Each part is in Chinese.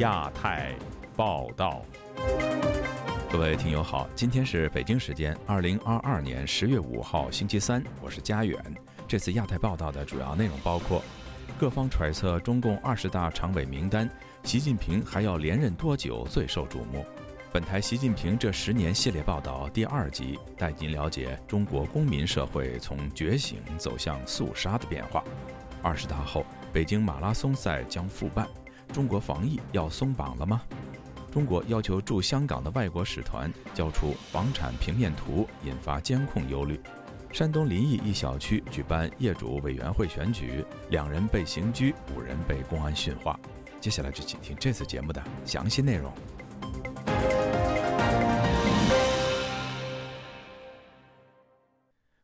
亚太报道，各位听友好，今天是北京时间二零二二年十月五号星期三，我是佳远。这次亚太报道的主要内容包括：各方揣测中共二十大常委名单，习近平还要连任多久最受瞩目。本台习近平这十年系列报道第二集，带您了解中国公民社会从觉醒走向肃杀的变化。二十大后，北京马拉松赛将复办。中国防疫要松绑了吗？中国要求驻香港的外国使团交出房产平面图，引发监控忧虑。山东临沂一小区举办业主委员会选举，两人被刑拘，五人被公安训话。接下来就请听这次节目的详细内容。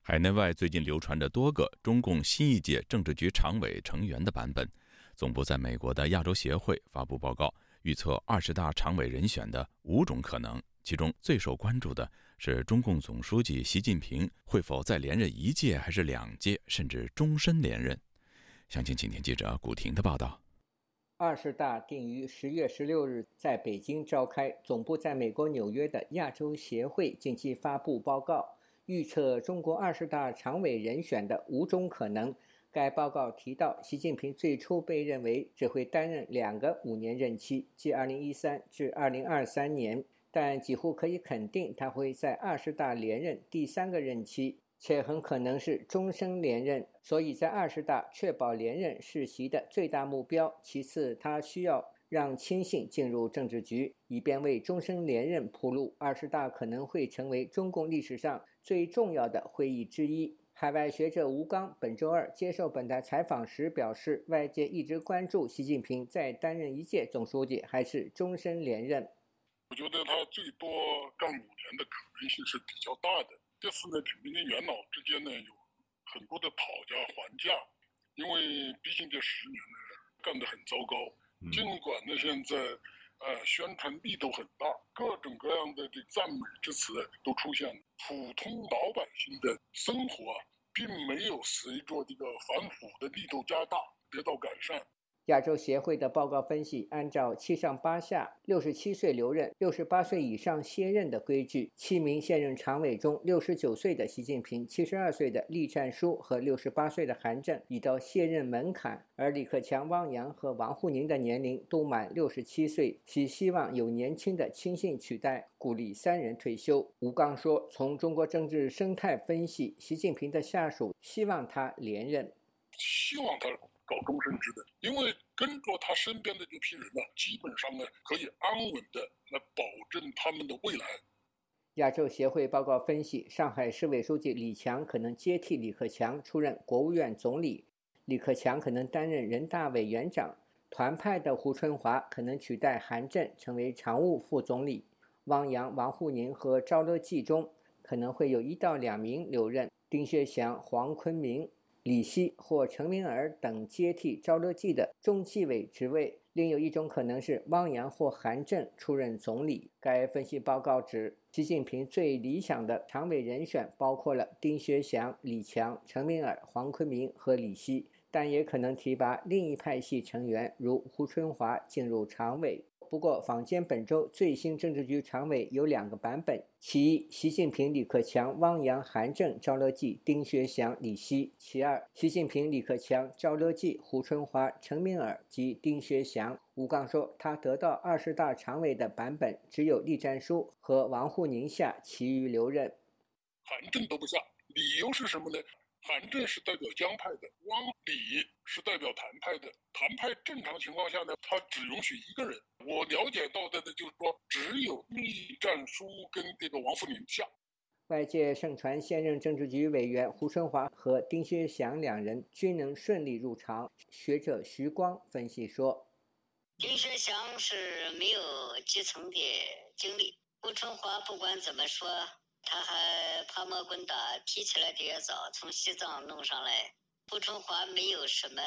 海内外最近流传着多个中共新一届政治局常委成员的版本。总部在美国的亚洲协会发布报告，预测二十大常委人选的五种可能，其中最受关注的是中共总书记习近平会否再连任一届，还是两届，甚至终身连任。详情，请听记者古婷的报道。二十大定于十月十六日在北京召开，总部在美国纽约的亚洲协会近期发布报告，预测中国二十大常委人选的五种可能。该报告提到，习近平最初被认为只会担任两个五年任期，即2013至2023年，但几乎可以肯定他会在二十大连任第三个任期，且很可能是终身连任。所以在二十大确保连任是习的最大目标。其次，他需要让亲信进入政治局，以便为终身连任铺路。二十大可能会成为中共历史上最重要的会议之一。海外学者吴刚本周二接受本台采访时表示，外界一直关注习近平在担任一届总书记还是终身连任。我觉得他最多干五年的可能性是比较大的。这次呢，肯定跟元老之间呢有很多的讨价还价，因为毕竟这十年呢干得很糟糕。尽管呢现在。呃，宣传力度很大，各种各样的这赞美之词都出现了。普通老百姓的生活并没有随着这个反腐的力度加大得到改善。亚洲协会的报告分析，按照七上八下、六十七岁留任、六十八岁以上卸任的规矩，七名现任常委中，六十九岁的习近平、七十二岁的栗战书和六十八岁的韩正已到卸任门槛，而李克强、汪洋和王沪宁的年龄都满六十七岁，其希望有年轻的亲信取代，鼓励三人退休。吴刚说：“从中国政治生态分析，习近平的下属希望他连任，希望他。”搞终身制的，因为跟着他身边的这批人呢，基本上呢可以安稳的来保证他们的未来。亚洲协会报告分析，上海市委书记李强可能接替李克强出任国务院总理，李克强可能担任人大委员长，团派的胡春华可能取代韩正成为常务副总理，汪洋、王沪宁和赵乐际中可能会有一到两名留任，丁薛祥、黄坤明。李希或陈明尔等接替赵乐际的中纪委职位。另有一种可能是汪洋或韩正出任总理。该分析报告指，习近平最理想的常委人选包括了丁薛祥、李强、陈明尔、黄坤明和李希，但也可能提拔另一派系成员，如胡春华进入常委。不过，坊间本周最新政治局常委有两个版本：其一，习近平、李克强、汪洋、韩正、赵乐际、丁薛祥、李希；其二，习近平、李克强、赵乐际、胡春华、陈明尔及丁薛祥。吴刚说，他得到二十大常委的版本只有栗战书和王沪宁下，其余留任。韩正都不下，理由是什么呢？韩正是代表江派的，汪李是代表谭派的。谭派正常情况下呢，他只允许一个人。我了解到的呢，就是说只有栗战书跟这个王沪宁下。外界盛传现任政治局委员胡春华和丁薛祥两人均能顺利入常。学者徐光分析说，丁薛祥是没有基层的经历，胡春华不管怎么说。他还爬毛滚打，提起来的也早，从西藏弄上来。胡春华没有什么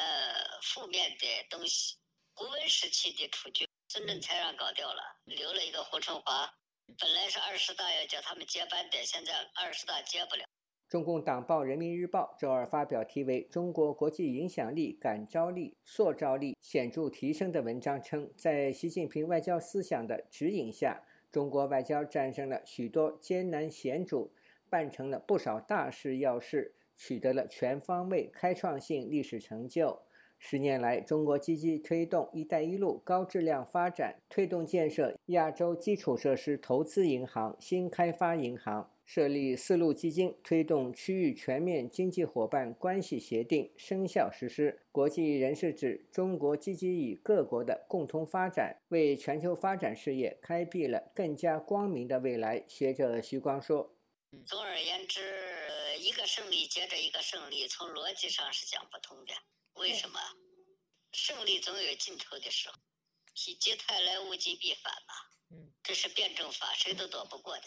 负面的东西。胡温时期的处决，孙政才让搞掉了，留了一个胡春华。本来是二十大要叫他们接班的，现在二十大接不了。中共党报《人民日报》周二发表题为《中国国际影响力、感召力、塑造力显著提升》的文章称，在习近平外交思想的指引下，中国外交战胜了许多艰难险阻，办成了不少大事要事，取得了全方位开创性历史成就。十年来，中国积极推动“一带一路”高质量发展，推动建设亚洲基础设施投资银行、新开发银行。设立丝路基金，推动区域全面经济伙伴关系协定生效实施。国际人士指，中国积极与各国的共同发展，为全球发展事业开辟了更加光明的未来。学者徐光说：“总而言之，一个胜利接着一个胜利，从逻辑上是讲不通的。为什么？胜利总有尽头的时候，否极泰来，物极必反嘛。这是辩证法，谁都躲不过的。”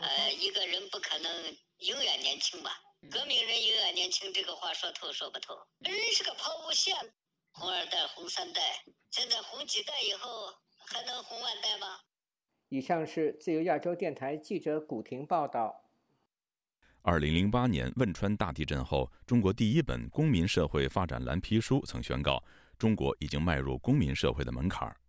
呃，一个人不可能永远年轻吧？革命人永远年轻，这个话说透说不透。人是个抛物线，红二代、红三代，现在红几代以后还能红万代吗？以上是自由亚洲电台记者古婷报道。二零零八年汶川大地震后，中国第一本公民社会发展蓝皮书曾宣告，中国已经迈入公民社会的门槛儿。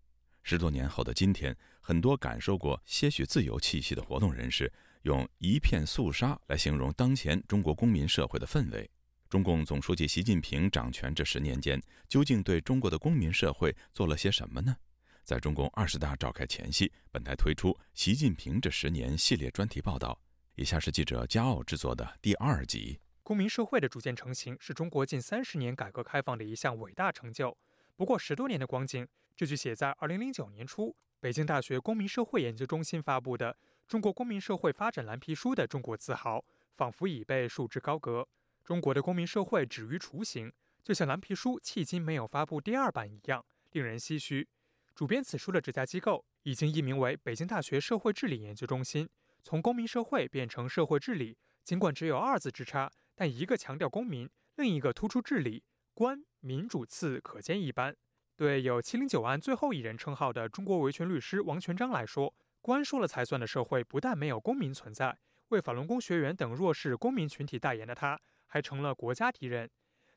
十多年后的今天，很多感受过些许自由气息的活动人士，用“一片肃杀”来形容当前中国公民社会的氛围。中共总书记习近平掌权这十年间，究竟对中国的公民社会做了些什么呢？在中共二十大召开前夕，本台推出《习近平这十年》系列专题报道。以下是记者骄傲制作的第二集。公民社会的逐渐成型，是中国近三十年改革开放的一项伟大成就。不过十多年的光景。这句写在二零零九年初北京大学公民社会研究中心发布的《中国公民社会发展蓝皮书》的中国自豪，仿佛已被束之高阁。中国的公民社会止于雏形，就像蓝皮书迄今没有发布第二版一样，令人唏嘘。主编此书的这家机构已经易名为北京大学社会治理研究中心，从公民社会变成社会治理，尽管只有二字之差，但一个强调公民，另一个突出治理，官民主次可见一斑。对有“七零九案”最后一人称号的中国维权律师王全章来说，官说了才算的社会不但没有公民存在，为法轮功学员等弱势公民群体代言的他，还成了国家敌人。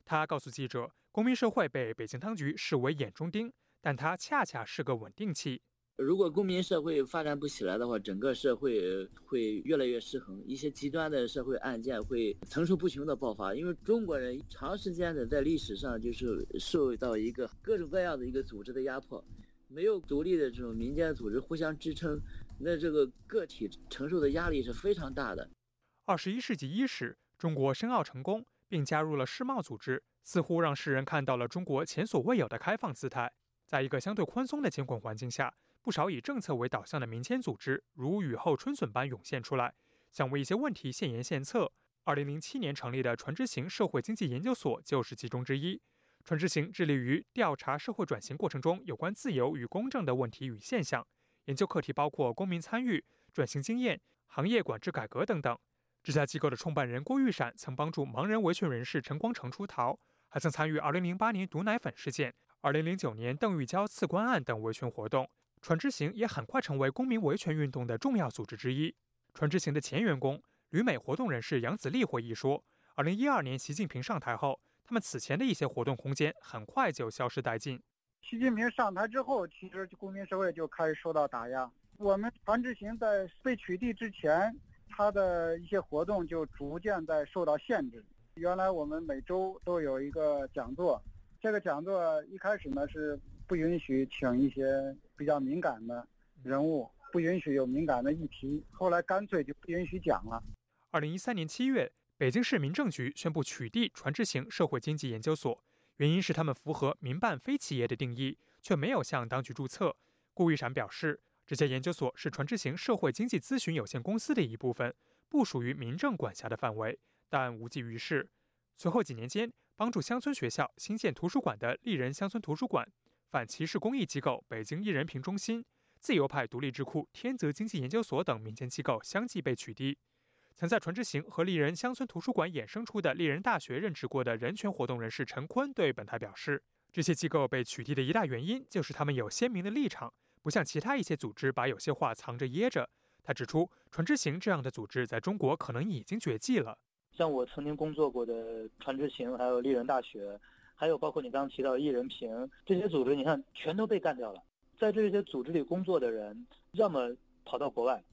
他告诉记者，公民社会被北京当局视为眼中钉，但他恰恰是个稳定器。如果公民社会发展不起来的话，整个社会会越来越失衡，一些极端的社会案件会层出不穷的爆发。因为中国人长时间的在历史上就是受到一个各种各样的一个组织的压迫，没有独立的这种民间组织互相支撑，那这个个体承受的压力是非常大的。二十一世纪伊始，中国申奥成功，并加入了世贸组织，似乎让世人看到了中国前所未有的开放姿态。在一个相对宽松的监管环境下。不少以政策为导向的民间组织，如雨后春笋般涌现出来，想为一些问题献言献策。二零零七年成立的船之行社会经济研究所就是其中之一。船之行致力于调查社会转型过程中有关自由与公正的问题与现象，研究课题包括公民参与、转型经验、行业管制改革等等。这家机构的创办人郭玉闪曾帮助盲人维权人士陈光诚出逃，还曾参与二零零八年毒奶粉事件、二零零九年邓玉娇刺官案等维权活动。船只行也很快成为公民维权运动的重要组织之一。船只行的前员工、旅美活动人士杨子立回忆说：“二零一二年习近平上台后，他们此前的一些活动空间很快就消失殆尽。习近平上台之后，其实公民社会就开始受到打压。我们船只行在被取缔之前，他的一些活动就逐渐在受到限制。原来我们每周都有一个讲座，这个讲座一开始呢是。”不允许请一些比较敏感的人物，不允许有敏感的议题。后来干脆就不允许讲了。二零一三年七月，北京市民政局宣布取缔传智型社会经济研究所，原因是他们符合民办非企业的定义，却没有向当局注册。顾玉闪表示，这家研究所是传智型社会经济咨询有限公司的一部分，不属于民政管辖的范围，但无济于事。随后几年间，帮助乡村学校新建图书馆的丽人乡村图书馆。反歧视公益机构北京一人评中心、自由派独立智库天泽经济研究所等民间机构相继被取缔。曾在船之行和丽人乡村图书馆衍生出的丽人大学任职过的人权活动人士陈坤对本台表示，这些机构被取缔的一大原因就是他们有鲜明的立场，不像其他一些组织把有些话藏着掖着。他指出，船之行这样的组织在中国可能已经绝迹了。像我曾经工作过的传知行，还有丽人大学，还有包括你刚刚提到艺人评这些组织，你看全都被干掉了。在这些组织里工作的人，要么跑到国外，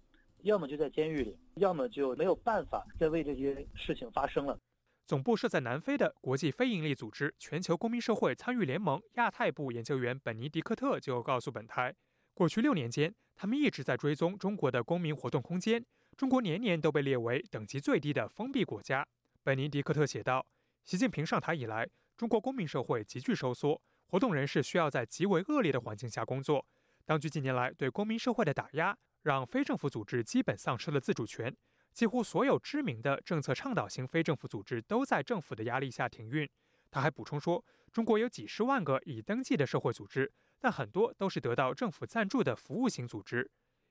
要么就在监狱里，要么就没有办法再为这些事情发声了。总部设在南非的国际非营利组织全球公民社会参与联盟亚太部研究员本尼迪克特就告诉本台，过去六年间，他们一直在追踪中国的公民活动空间。中国年年都被列为等级最低的封闭国家。本尼迪克特写道：“习近平上台以来，中国公民社会急剧收缩，活动人士需要在极为恶劣的环境下工作。当局近年来对公民社会的打压，让非政府组织基本丧失了自主权。几乎所有知名的政策倡导型非政府组织都在政府的压力下停运。”他还补充说：“中国有几十万个已登记的社会组织，但很多都是得到政府赞助的服务型组织。”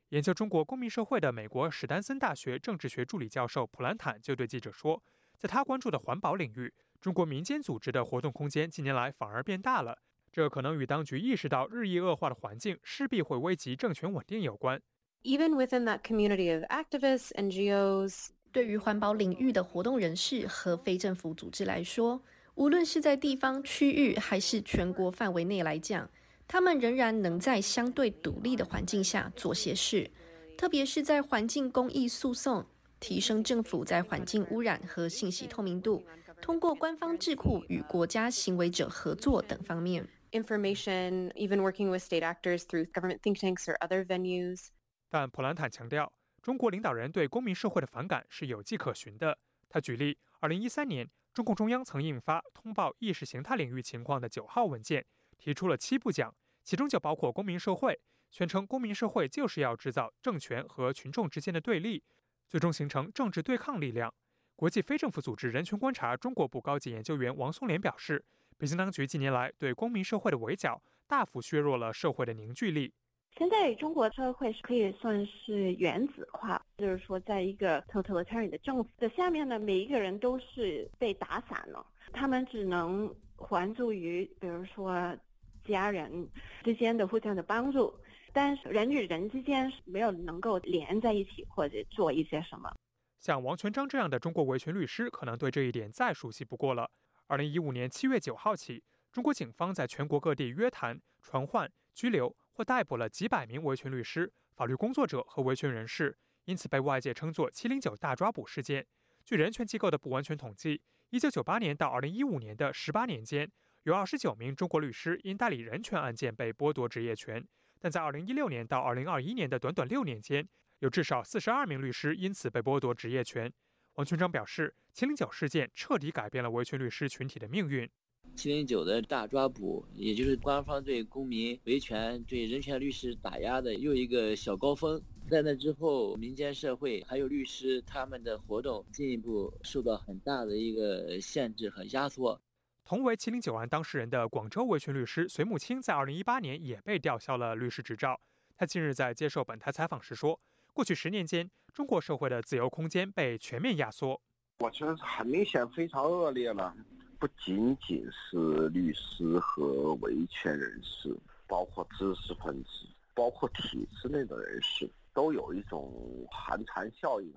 研究中国公民社会的美国史丹森大学政治学助理教授普兰坦就对记者说，在他关注的环保领域，中国民间组织的活动空间近年来反而变大了。这可能与当局意识到日益恶化的环境势必会危及政权稳定有关。Even within that community of activists, NGOs，对于环保领域的活动人士和非政府组织来说，无论是在地方区域还是全国范围内来讲。他们仍然能在相对独立的环境下做些事，特别是在环境公益诉讼、提升政府在环境污染和信息透明度、通过官方智库与国家行为者合作等方面。Information, even working with state actors through government think tanks or other venues. 但普兰坦强调，中国领导人对公民社会的反感是有迹可循的。他举例二零一三年，中共中央曾印发通报意识形态领域情况的九号文件，提出了七步讲。其中就包括公民社会，宣称公民社会就是要制造政权和群众之间的对立，最终形成政治对抗力量。国际非政府组织人权观察中国部高级研究员王松莲表示，北京当局近年来对公民社会的围剿，大幅削弱了社会的凝聚力。现在中国社会是可以算是原子化，就是说，在一个 totalitarian 的政府的下面呢，每一个人都是被打散了，他们只能还助于，比如说。家人之间的互相的帮助，但是人与人之间没有能够连在一起或者做一些什么。像王全章这样的中国维权律师，可能对这一点再熟悉不过了。二零一五年七月九号起，中国警方在全国各地约谈、传唤、拘留或逮捕了几百名维权律师、法律工作者和维权人士，因此被外界称作“七零九大抓捕事件”。据人权机构的不完全统计，一九九八年到二零一五年的十八年间。有二十九名中国律师因代理人权案件被剥夺职业权，但在二零一六年到二零二一年的短短六年间，有至少四十二名律师因此被剥夺职业权。王群章表示，七零九事件彻底改变了维权律师群体的命运。七零九的大抓捕，也就是官方对公民维权、对人权律师打压的又一个小高峰。在那之后，民间社会还有律师他们的活动进一步受到很大的一个限制和压缩。同为七零九案当事人的广州维权律师隋木清，在二零一八年也被吊销了律师执照。他近日在接受本台采访时说：“过去十年间，中国社会的自由空间被全面压缩。我觉得很明显，非常恶劣了。不仅仅是律师和维权人士，包括知识分子，包括体制内的人士，都有一种寒蝉效应。”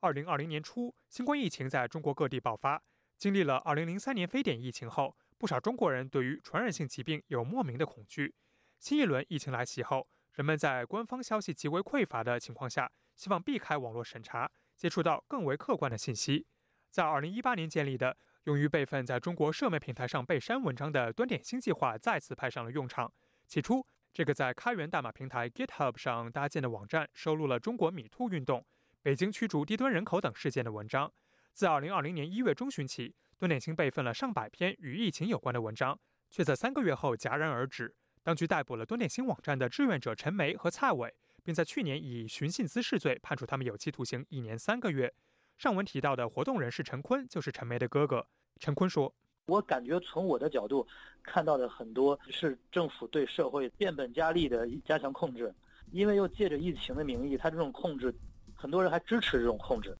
二零二零年初，新冠疫情在中国各地爆发。经历了二零零三年非典疫情后，不少中国人对于传染性疾病有莫名的恐惧。新一轮疫情来袭后，人们在官方消息极为匮乏的情况下，希望避开网络审查，接触到更为客观的信息。在2018年建立的、用于备份在中国社媒平台上被删文章的“端点星”计划再次派上了用场。起初，这个在开源代码平台 GitHub 上搭建的网站，收录了中国米兔运动、北京驱逐低端人口等事件的文章。自2020年1月中旬起，端点星备份了上百篇与疫情有关的文章，却在三个月后戛然而止。当局逮捕了端点星网站的志愿者陈梅和蔡伟，并在去年以寻衅滋事罪判处他们有期徒刑一年三个月。上文提到的活动人士陈坤就是陈梅的哥哥。陈坤说：“我感觉从我的角度看到的很多是政府对社会变本加厉的加强控制，因为又借着疫情的名义，他这种控制，很多人还支持这种控制。”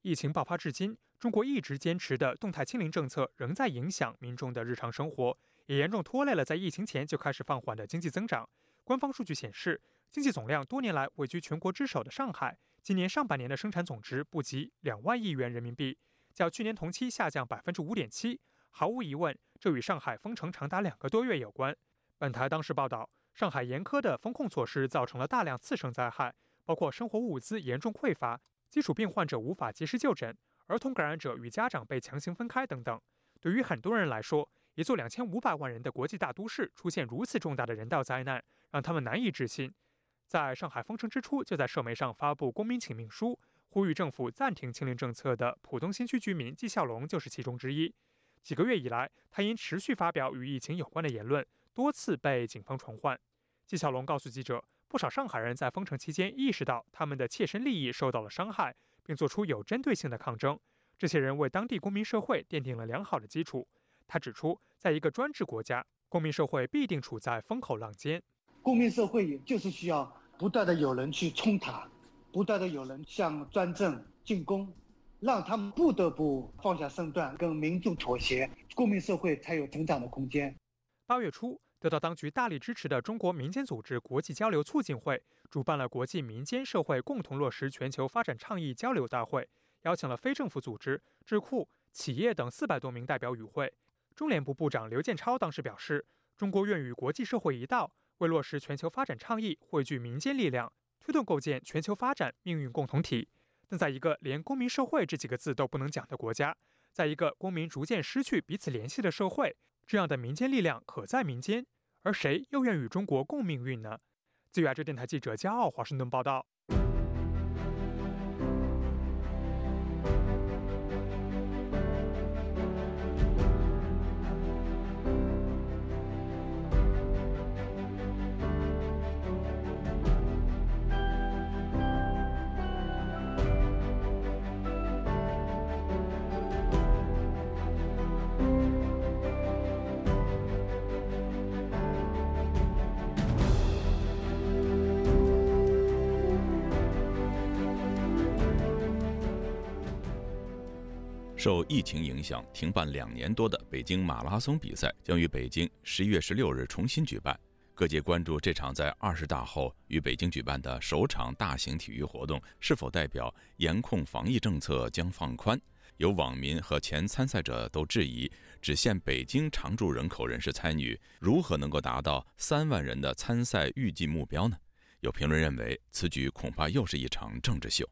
疫情爆发至今，中国一直坚持的动态清零政策仍在影响民众的日常生活，也严重拖累了在疫情前就开始放缓的经济增长。官方数据显示，经济总量多年来位居全国之首的上海，今年上半年的生产总值不及两万亿元人民币。较去年同期下降百分之五点七。毫无疑问，这与上海封城长达两个多月有关。本台当时报道，上海严苛的风控措施造成了大量次生灾害，包括生活物资严重匮乏、基础病患者无法及时就诊、儿童感染者与家长被强行分开等等。对于很多人来说，一座两千五百万人的国际大都市出现如此重大的人道灾难，让他们难以置信。在上海封城之初，就在社媒上发布公民请命书，呼吁政府暂停清零政策的浦东新区居民纪孝龙就是其中之一。几个月以来，他因持续发表与疫情有关的言论，多次被警方传唤。纪晓龙告诉记者，不少上海人在封城期间意识到他们的切身利益受到了伤害，并做出有针对性的抗争。这些人为当地公民社会奠定了良好的基础。他指出，在一个专制国家，公民社会必定处在风口浪尖。公民社会也就是需要不断的有人去冲塔，不断的有人向专政进攻，让他们不得不放下身段，跟民众妥协，公民社会才有成长的空间。八月初，得到当局大力支持的中国民间组织国际交流促进会主办了国际民间社会共同落实全球发展倡议交流大会，邀请了非政府组织、智库、企业等四百多名代表与会。中联部部长刘建超当时表示，中国愿与国际社会一道，为落实全球发展倡议汇聚民间力量，推动构建全球发展命运共同体。但在一个连公民社会这几个字都不能讲的国家，在一个公民逐渐失去彼此联系的社会，这样的民间力量可在民间，而谁又愿与中国共命运呢？自由亚洲电台记者骄傲华盛顿报道。受疫情影响停办两年多的北京马拉松比赛将于北京十一月十六日重新举办。各界关注这场在二十大后于北京举办的首场大型体育活动是否代表严控防疫政策将放宽。有网民和前参赛者都质疑，只限北京常住人口人士参与，如何能够达到三万人的参赛预计目标呢？有评论认为，此举恐怕又是一场政治秀。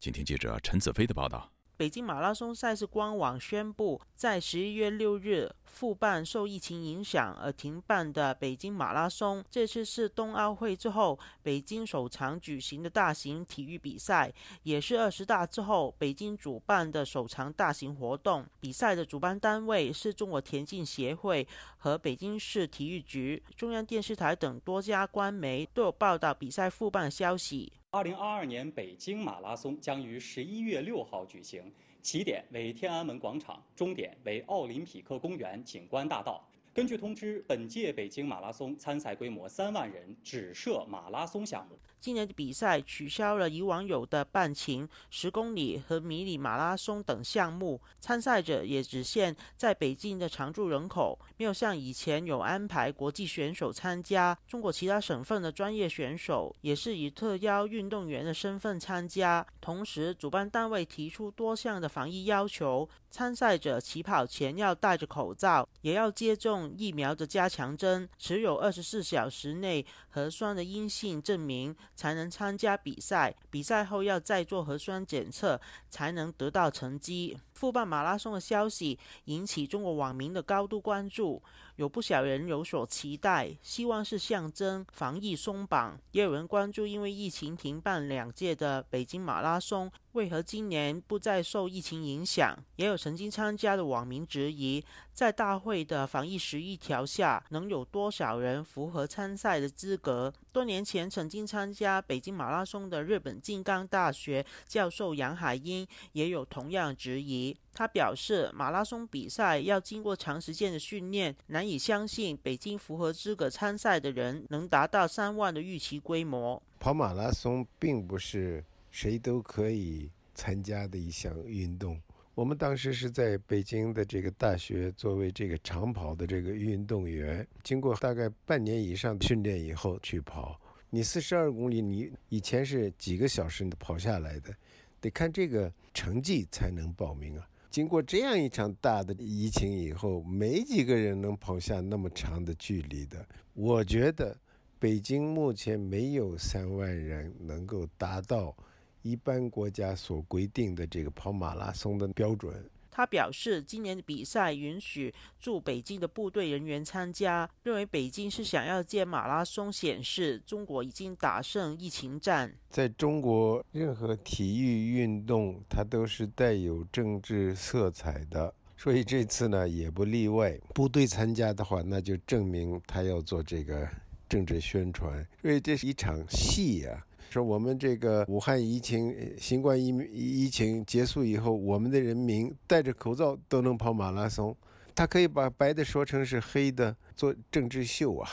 请听记者陈子飞的报道。北京马拉松赛事官网宣布，在十一月六日复办受疫情影响而停办的北京马拉松，这次是冬奥会之后北京首场举行的大型体育比赛，也是二十大之后北京主办的首场大型活动。比赛的主办单位是中国田径协会和北京市体育局。中央电视台等多家官媒都有报道比赛复办消息。二零二二年北京马拉松将于十一月六号举行，起点为天安门广场，终点为奥林匹克公园景观大道。根据通知，本届北京马拉松参赛规模三万人，只设马拉松项目。今年的比赛取消了以往有的半程、十公里和迷你马拉松等项目，参赛者也只限在北京的常住人口，没有像以前有安排国际选手参加。中国其他省份的专业选手也是以特邀运动员的身份参加。同时，主办单位提出多项的防疫要求。参赛者起跑前要戴着口罩，也要接种疫苗的加强针，持有二十四小时内核酸的阴性证明才能参加比赛。比赛后要再做核酸检测，才能得到成绩。复办马拉松的消息引起中国网民的高度关注，有不少人有所期待，希望是象征防疫松绑；也有人关注，因为疫情停办两届的北京马拉松，为何今年不再受疫情影响？也有曾经参加的网民质疑，在大会的防疫十一条下，能有多少人符合参赛的资格？多年前曾经参加北京马拉松的日本静冈大学教授杨海英也有同样质疑。他表示，马拉松比赛要经过长时间的训练，难以相信北京符合资格参赛的人能达到三万的预期规模。跑马拉松并不是谁都可以参加的一项运动。我们当时是在北京的这个大学，作为这个长跑的这个运动员，经过大概半年以上训练以后去跑。你四十二公里，你以前是几个小时你跑下来的？得看这个成绩才能报名啊！经过这样一场大的疫情以后，没几个人能跑下那么长的距离的。我觉得北京目前没有三万人能够达到一般国家所规定的这个跑马拉松的标准。他表示，今年的比赛允许驻北京的部队人员参加，认为北京是想要借马拉松显示中国已经打胜疫情战。在中国，任何体育运动它都是带有政治色彩的，所以这次呢也不例外。部队参加的话，那就证明他要做这个政治宣传，所以这是一场戏呀。说我们这个武汉疫情、新冠疫疫情结束以后，我们的人民戴着口罩都能跑马拉松，他可以把白的说成是黑的，做政治秀啊！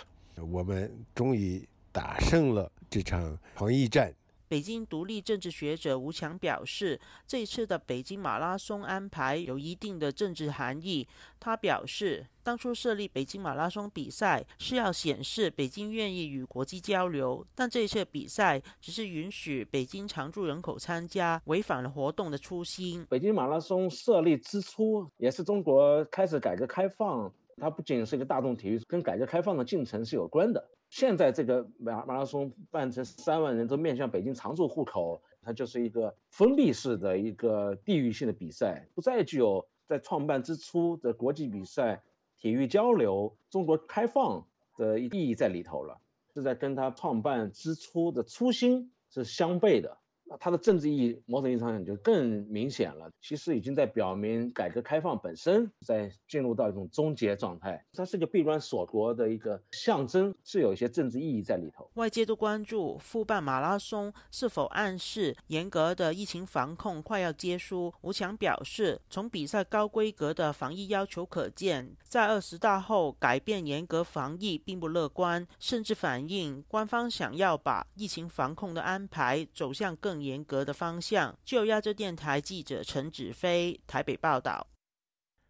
我们终于打胜了这场防疫战。北京独立政治学者吴强表示，这次的北京马拉松安排有一定的政治含义。他表示，当初设立北京马拉松比赛是要显示北京愿意与国际交流，但这次比赛只是允许北京常住人口参加，违反了活动的初心。北京马拉松设立之初，也是中国开始改革开放，它不仅是一个大众体育，跟改革开放的进程是有关的。现在这个马马拉松办成三万人都面向北京常住户口，它就是一个封闭式的一个地域性的比赛，不再具有在创办之初的国际比赛、体育交流、中国开放的意义在里头了，是在跟它创办之初的初心是相悖的。它的政治意义，某种意义上讲就更明显了。其实已经在表明，改革开放本身在进入到一种终结状态。它是个闭关锁国的一个象征，是有一些政治意义在里头。外界都关注复办马拉松是否暗示严格的疫情防控快要结束。吴强表示，从比赛高规格的防疫要求可见，在二十大后改变严格防疫并不乐观，甚至反映官方想要把疫情防控的安排走向更。严格的方向。就亚洲电台记者陈子飞台北报道：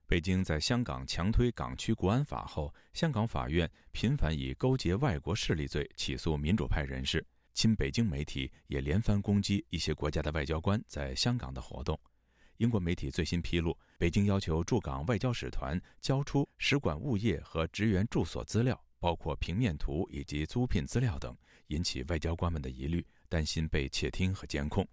北京在香港强推港区国安法后，香港法院频繁以勾结外国势力罪起诉民主派人士。亲北京媒体也连番攻击一些国家的外交官在香港的活动。英国媒体最新披露，北京要求驻港外交使团交出使馆物业和职员住所资料，包括平面图以及租聘资料等，引起外交官们的疑虑。担心被窃听和监控。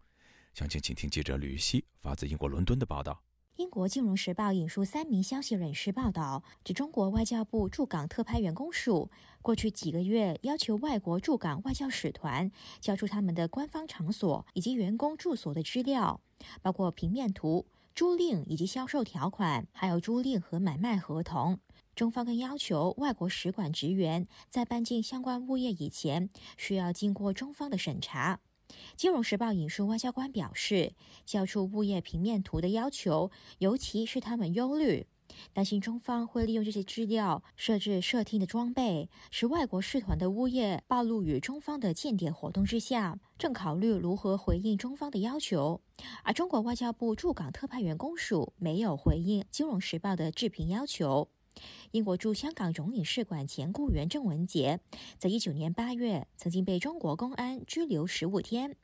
详情，请听记者吕希发自英国伦敦的报道。英国《金融时报》引述三名消息人士报道，指中国外交部驻港特派员公署过去几个月要求外国驻港外交使团交出他们的官方场所以及员工住所的资料，包括平面图、租赁以及销售条款，还有租赁和买卖合同。中方更要求外国使馆职员在搬进相关物业以前，需要经过中方的审查。金融时报引述外交官表示，交出物业平面图的要求，尤其是他们忧虑，担心中方会利用这些资料设置设听的装备，使外国使团的物业暴露于中方的间谍活动之下，正考虑如何回应中方的要求。而中国外交部驻港特派员公署没有回应金融时报的置评要求。英国驻香港总领事馆前雇员郑文杰，在一九年八月曾经被中国公安拘留十五天。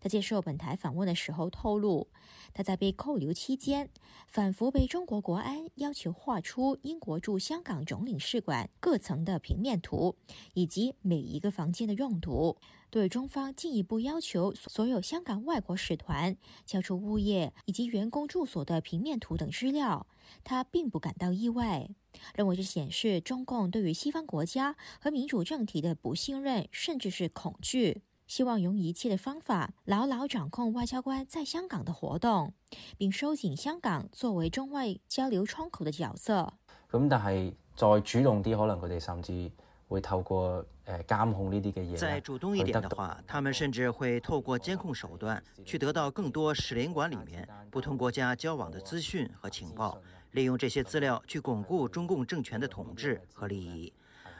他接受本台访问的时候透露，他在被扣留期间，反复被中国国安要求画出英国驻香港总领事馆各层的平面图，以及每一个房间的用途。对中方进一步要求所有香港外国使团交出物业以及员工住所的平面图等资料，他并不感到意外，认为这显示中共对于西方国家和民主政体的不信任，甚至是恐惧。希望用一切的方法牢牢掌控外交官在香港的活动，并收紧香港作为中外交流窗口的角色。咁但系再主动啲，可能佢哋甚至会透過誒監控呢啲嘅嘢。再主动一点的话，他们甚至会透过监控手段去得到更多使领馆里面不同国家交往的资讯和情报，利用这些资料去巩固中共政权的统治和利益。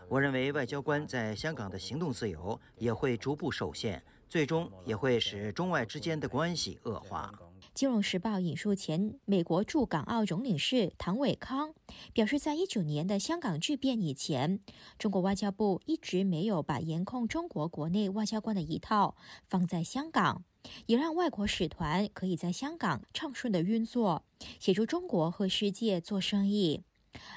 我认为外交官在香港的行动自由也会逐步受限，最终也会使中外之间的关系恶化。金融时报引述前美国驻港澳总领事唐伟康表示，在一九年的香港巨变以前，中国外交部一直没有把严控中国国内外交官的一套放在香港，也让外国使团可以在香港畅顺的运作，协助中国和世界做生意。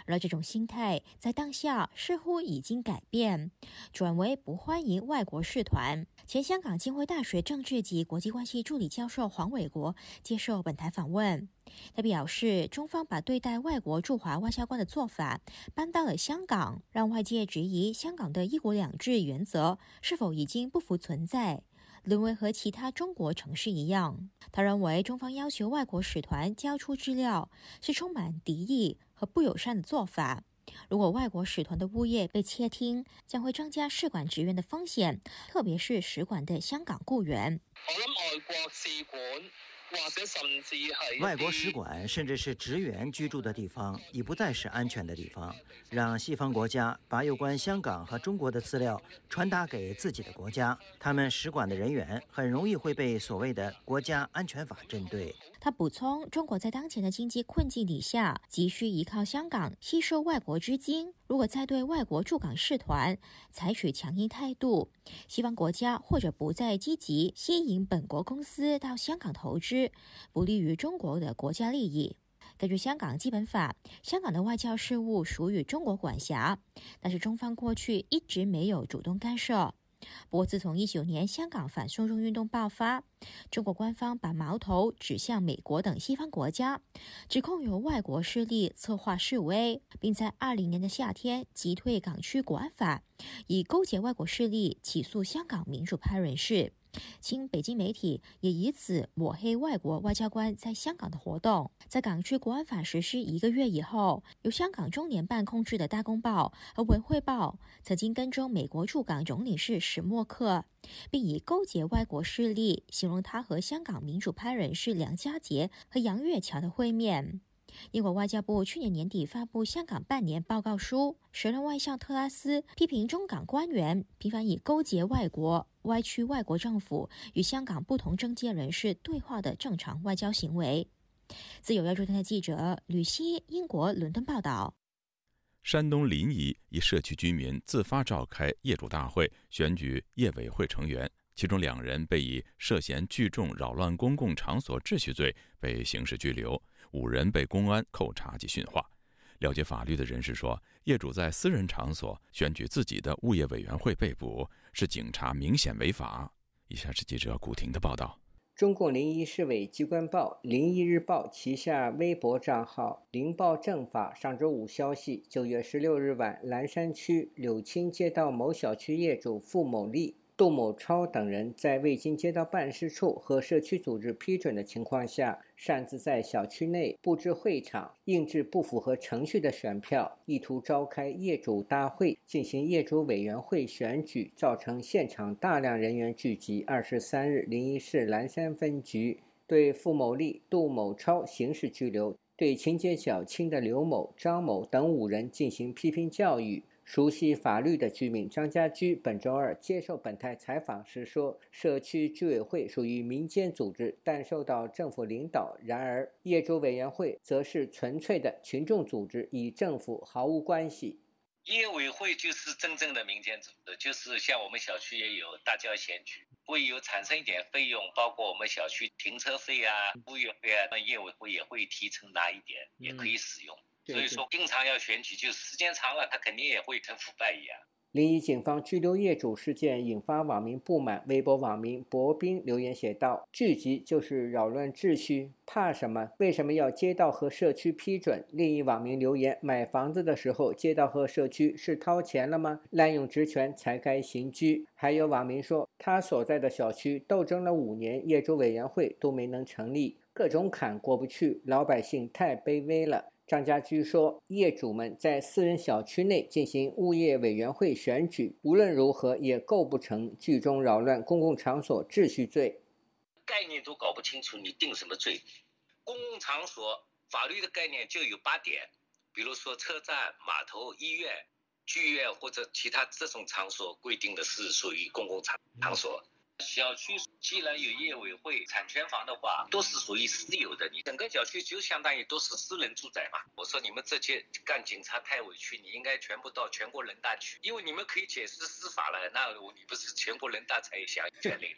而这种心态在当下似乎已经改变，转为不欢迎外国使团。前香港浸会大学政治及国际关系助理教授黄伟国接受本台访问，他表示，中方把对待外国驻华外交官的做法搬到了香港，让外界质疑香港的一国两制原则是否已经不复存在，沦为和其他中国城市一样。他认为，中方要求外国使团交出资料是充满敌意。和不友善的做法，如果外国使团的物业被窃听，将会增加使馆职员的风险，特别是使馆的香港雇员。我諗外国使馆或者甚至系外国使馆，甚至是职员居住的地方，已不再是安全的地方。让西方国家把有关香港和中国的资料传达给自己的国家，他们使馆的人员很容易会被所谓的国家安全法针对。他补充，中国在当前的经济困境底下，急需依靠香港吸收外国资金。如果再对外国驻港使团采取强硬态度，西方国家或者不再积极吸引本国公司到香港投资，不利于中国的国家利益。根据香港基本法，香港的外交事务属于中国管辖，但是中方过去一直没有主动干涉。不过，自从一九年香港反送中运动爆发，中国官方把矛头指向美国等西方国家，指控有外国势力策划示威，并在二零年的夏天击退港区国安法，以勾结外国势力起诉香港民主派人士。亲北京媒体也以此抹黑外国外交官在香港的活动。在港区国安法实施一个月以后，由香港中联办控制的《大公报》和《文汇报》曾经跟踪美国驻港总领事史默克，并以勾结外国势力形容他和香港民主派人士梁家杰和杨岳桥的会面。英国外交部去年年底发布香港半年报告书，时任外相特拉斯批评中港官员频繁以勾结外国、歪曲外国政府与香港不同政界人士对话的正常外交行为。自由亚洲电台记者吕希，英国伦敦报道。山东临沂一社区居民自发召开业主大会，选举业委会成员，其中两人被以涉嫌聚众扰乱公共场所秩序罪被刑事拘留。五人被公安扣查及训话。了解法律的人士说，业主在私人场所选举自己的物业委员会被捕，是警察明显违法。以下是记者古婷的报道。中共临沂市委机关报《临沂日报》旗下微博账号“临报政法”上周五消息：九月十六日晚，蓝山区柳青街道某小区业主付某利。杜某超等人在未经街道办事处和社区组织批准的情况下，擅自在小区内布置会场，印制不符合程序的选票，意图召开业主大会进行业主委员会选举，造成现场大量人员聚集。二十三日，临沂市蓝山分局对付某利、杜某超刑事拘留，对情节较轻的刘某、张某等五人进行批评教育。熟悉法律的居民张家驹本周二接受本台采访时说：“社区居委会属于民间组织，但受到政府领导；然而业主委员会则是纯粹的群众组织，与政府毫无关系。业委会就是真正的民间组织，就是像我们小区也有大家选举，会有产生一点费用，包括我们小区停车费啊、物业费啊，那业委会也会提成拿一点，也可以使用。”所以说，经常要选举，就时间长了，他肯定也会成腐败一样。临沂警方拘留业主事件引发网民不满，微博网民博斌留言写道：“聚集就是扰乱秩序，怕什么？为什么要街道和社区批准？”另一网民留言：“买房子的时候，街道和社区是掏钱了吗？滥用职权才该刑拘。”还有网民说：“他所在的小区斗争了五年，业主委员会都没能成立，各种坎过不去，老百姓太卑微了。”张家驹说：“业主们在私人小区内进行物业委员会选举，无论如何也构不成聚众扰乱公共场所秩序罪。概念都搞不清楚，你定什么罪？公共场所法律的概念就有八点，比如说车站、码头、医院、剧院或者其他这种场所，规定的是属于公共场场所。小区既然有业委会产权房的话，都是属于私有的，你整个小区就相当于都是私人住宅嘛。我说你们这些干警察太委屈，你应该全部到全国人大去，因为你们可以解释司法了，那你不是全国人大才有享有权利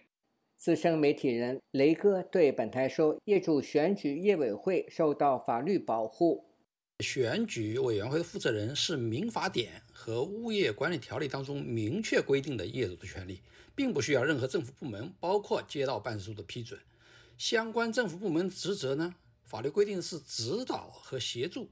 资深媒体人雷哥对本台说：“业主选举业委会受到法律保护，选举委员会的负责人是民法典和物业管理条例当中明确规定的业主的权利。”并不需要任何政府部门，包括街道办事处的批准。相关政府部门职责呢？法律规定是指导和协助。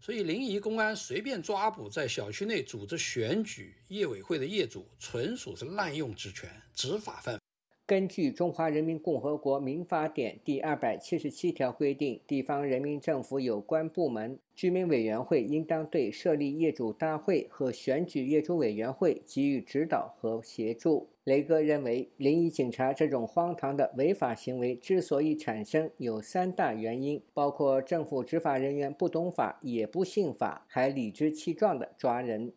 所以临沂公安随便抓捕在小区内组织选举业委会的业主，纯属是滥用职权，执法犯。根据《中华人民共和国民法典》第二百七十七条规定，地方人民政府有关部门、居民委员会应当对设立业主大会和选举业主委员会给予指导和协助。雷哥认为，临沂警察这种荒唐的违法行为之所以产生，有三大原因，包括政府执法人员不懂法、也不信法，还理直气壮地抓人，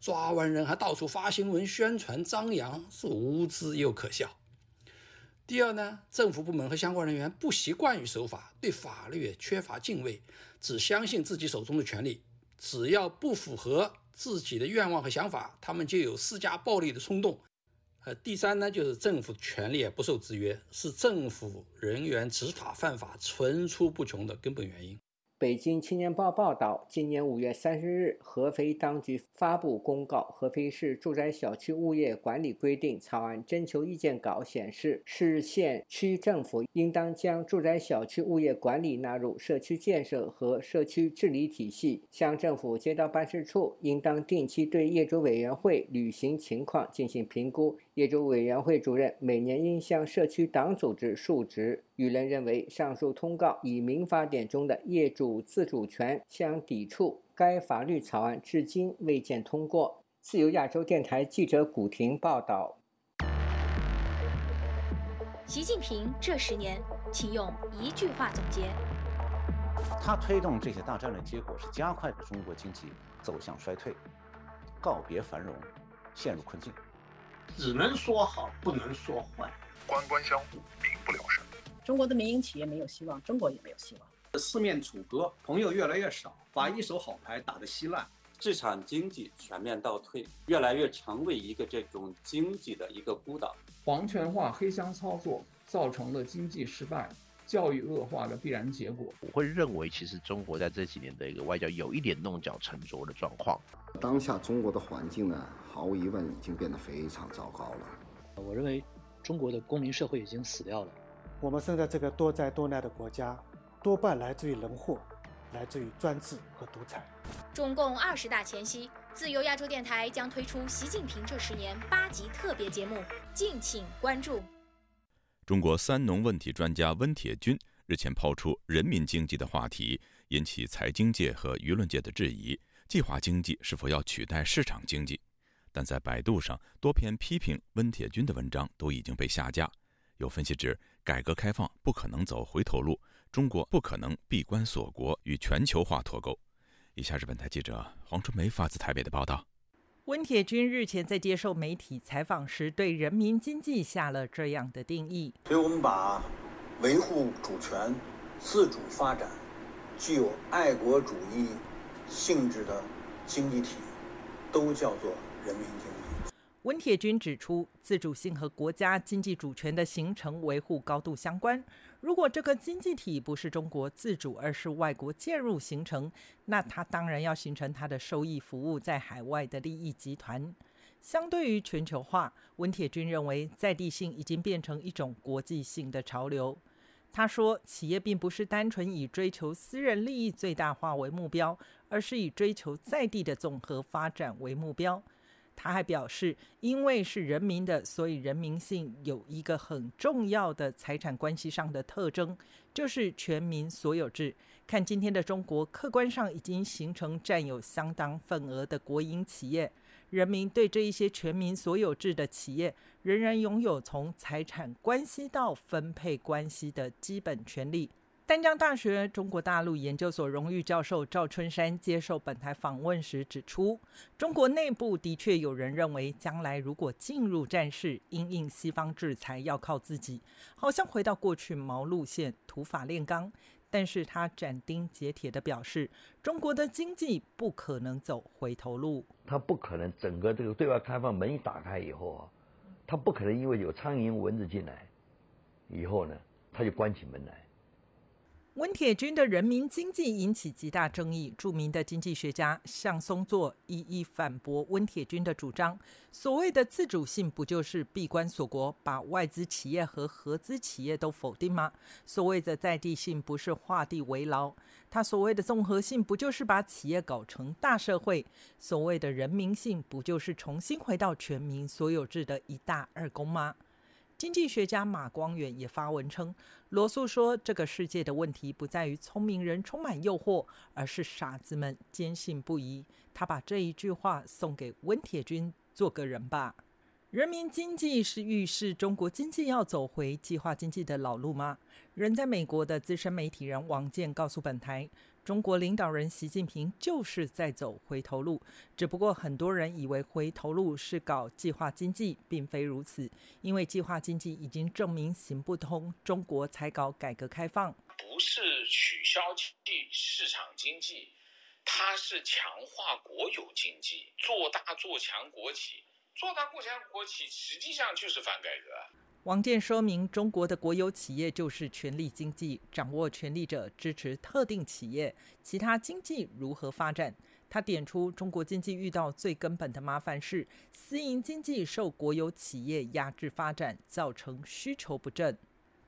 抓完人还到处发新闻宣传张扬，是无知又可笑。第二呢，政府部门和相关人员不习惯于守法，对法律缺乏敬畏，只相信自己手中的权利，只要不符合自己的愿望和想法，他们就有施加暴力的冲动。呃，第三呢，就是政府权力不受制约，是政府人员执法犯法层出不穷的根本原因。北京青年报报道，今年五月三十日，合肥当局发布公告，《合肥市住宅小区物业管理规定》草案征求意见稿显示，市县区政府应当将住宅小区物业管理纳入社区建设和社区治理体系。乡政府街道办事处应当定期对业主委员会履行情况进行评估。业主委员会主任每年应向社区党组织述职。舆论认为，上述通告与民法典中的业主自主权相抵触，该法律草案至今未见通过。自由亚洲电台记者古婷报道。习近平这十年，请用一句话总结。他推动这些大战略，结果是加快了中国经济走向衰退，告别繁荣，陷入困境。只能说好，不能说坏。官官相护，民不聊生。中国的民营企业没有希望，中国也没有希望。四面楚歌，朋友越来越少，把一手好牌打得稀烂。市场经济全面倒退，越来越成为一个这种经济的一个孤岛。皇权化、黑箱操作造成了经济失败、教育恶化的必然结果。我会认为，其实中国在这几年的一个外交有一点弄巧成拙的状况。当下中国的环境呢？毫无疑问，已经变得非常糟糕了。我认为，中国的公民社会已经死掉了。我们生在这个多灾多难的国家，多半来自于人祸，来自于专制和独裁。中共二十大前夕，自由亚洲电台将推出《习近平这十年》八集特别节目，敬请关注。中国三农问题专家温铁军日前抛出“人民经济”的话题，引起财经界和舆论界的质疑：计划经济是否要取代市场经济？但在百度上，多篇批评温铁军的文章都已经被下架。有分析指，改革开放不可能走回头路，中国不可能闭关锁国与全球化脱钩。以下是本台记者黄春梅发自台北的报道。温铁军日前在接受媒体采访时，对人民经济下了这样的定义：所以我们把维护主权、自主发展、具有爱国主义性质的经济体，都叫做。人民经济。温铁军指出，自主性和国家经济主权的形成维护高度相关。如果这个经济体不是中国自主，而是外国介入形成，那它当然要形成它的收益服务在海外的利益集团。相对于全球化，温铁军认为在地性已经变成一种国际性的潮流。他说，企业并不是单纯以追求私人利益最大化为目标，而是以追求在地的综合发展为目标。他还表示，因为是人民的，所以人民性有一个很重要的财产关系上的特征，就是全民所有制。看今天的中国，客观上已经形成占有相当份额的国营企业，人民对这一些全民所有制的企业，仍然拥有从财产关系到分配关系的基本权利。丹江大学中国大陆研究所荣誉教授赵春山接受本台访问时指出，中国内部的确有人认为，将来如果进入战事，因应西方制裁要靠自己，好像回到过去毛路线、土法炼钢。但是他斩钉截铁地表示，中国的经济不可能走回头路。他不可能整个这个对外开放门一打开以后啊，他不可能因为有苍蝇蚊子进来，以后呢，他就关起门来。温铁军的人民经济引起极大争议，著名的经济学家向松作一一反驳温铁军的主张。所谓的自主性，不就是闭关锁国，把外资企业和合资企业都否定吗？所谓的在地性，不是画地为牢？他所谓的综合性，不就是把企业搞成大社会？所谓的人民性，不就是重新回到全民所有制的一大二公吗？经济学家马光远也发文称，罗素说：“这个世界的问题不在于聪明人充满诱惑，而是傻子们坚信不疑。”他把这一句话送给温铁军：“做个人吧。”人民经济是预示中国经济要走回计划经济的老路吗？人在美国的资深媒体人王健告诉本台。中国领导人习近平就是在走回头路，只不过很多人以为回头路是搞计划经济，并非如此。因为计划经济已经证明行不通，中国才搞改革开放。不是取消地市场经济，它是强化国有经济，做大做强国企，做大做强国企，实际上就是反改革。王健说明，中国的国有企业就是权力经济，掌握权力者支持特定企业，其他经济如何发展？他点出，中国经济遇到最根本的麻烦是私营经济受国有企业压制发展，造成需求不振。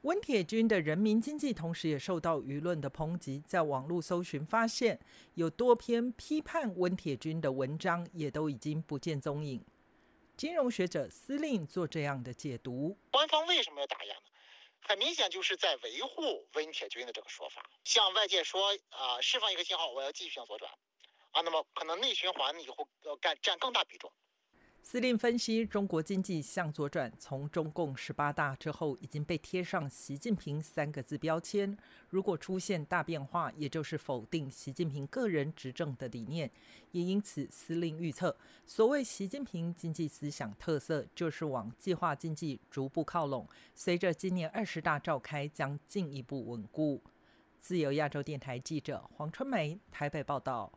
温铁军的人民经济同时也受到舆论的抨击，在网络搜寻发现有多篇批判温铁军的文章，也都已经不见踪影。金融学者司令做这样的解读：官方为什么要打压呢？很明显就是在维护温铁军的这个说法，向外界说啊，释放一个信号，我要继续向左转啊，那么可能内循环以后要干占更大比重。司令分析，中国经济向左转，从中共十八大之后已经被贴上“习近平”三个字标签。如果出现大变化，也就是否定习近平个人执政的理念。也因此，司令预测，所谓习近平经济思想特色，就是往计划经济逐步靠拢。随着今年二十大召开，将进一步稳固。自由亚洲电台记者黄春梅台北报道。